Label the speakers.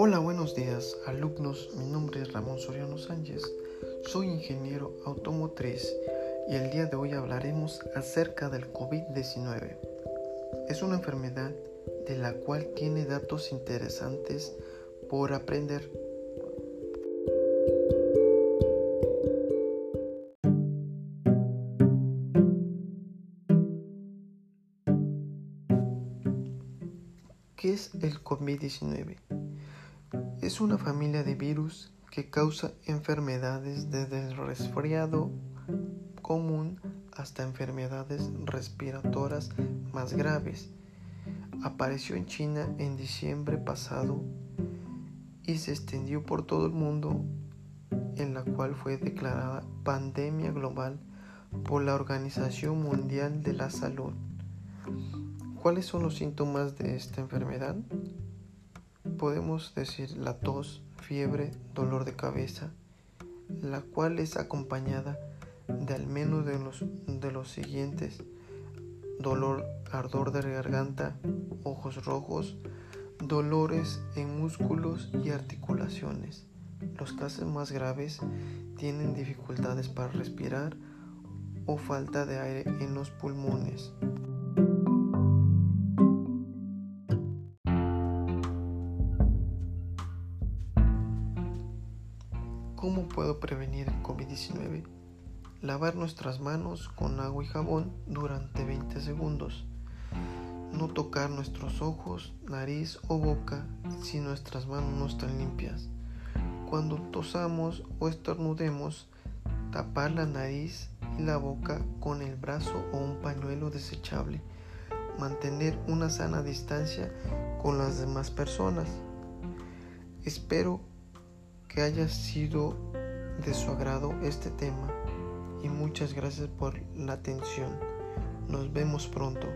Speaker 1: Hola, buenos días, alumnos. Mi nombre es Ramón Soriano Sánchez. Soy ingeniero automotriz y el día de hoy hablaremos acerca del COVID-19. Es una enfermedad de la cual tiene datos interesantes por aprender. ¿Qué es el COVID-19? Es una familia de virus que causa enfermedades desde el resfriado común hasta enfermedades respiratorias más graves. Apareció en China en diciembre pasado y se extendió por todo el mundo en la cual fue declarada pandemia global por la Organización Mundial de la Salud. ¿Cuáles son los síntomas de esta enfermedad? Podemos decir la tos, fiebre, dolor de cabeza, la cual es acompañada de al menos de los, de los siguientes dolor, ardor de garganta, ojos rojos, dolores en músculos y articulaciones. Los casos más graves tienen dificultades para respirar o falta de aire en los pulmones. ¿Cómo puedo prevenir el COVID-19? Lavar nuestras manos con agua y jabón durante 20 segundos. No tocar nuestros ojos, nariz o boca si nuestras manos no están limpias. Cuando tosamos o estornudemos, tapar la nariz y la boca con el brazo o un pañuelo desechable. Mantener una sana distancia con las demás personas. Espero que haya sido de su agrado este tema y muchas gracias por la atención. Nos vemos pronto.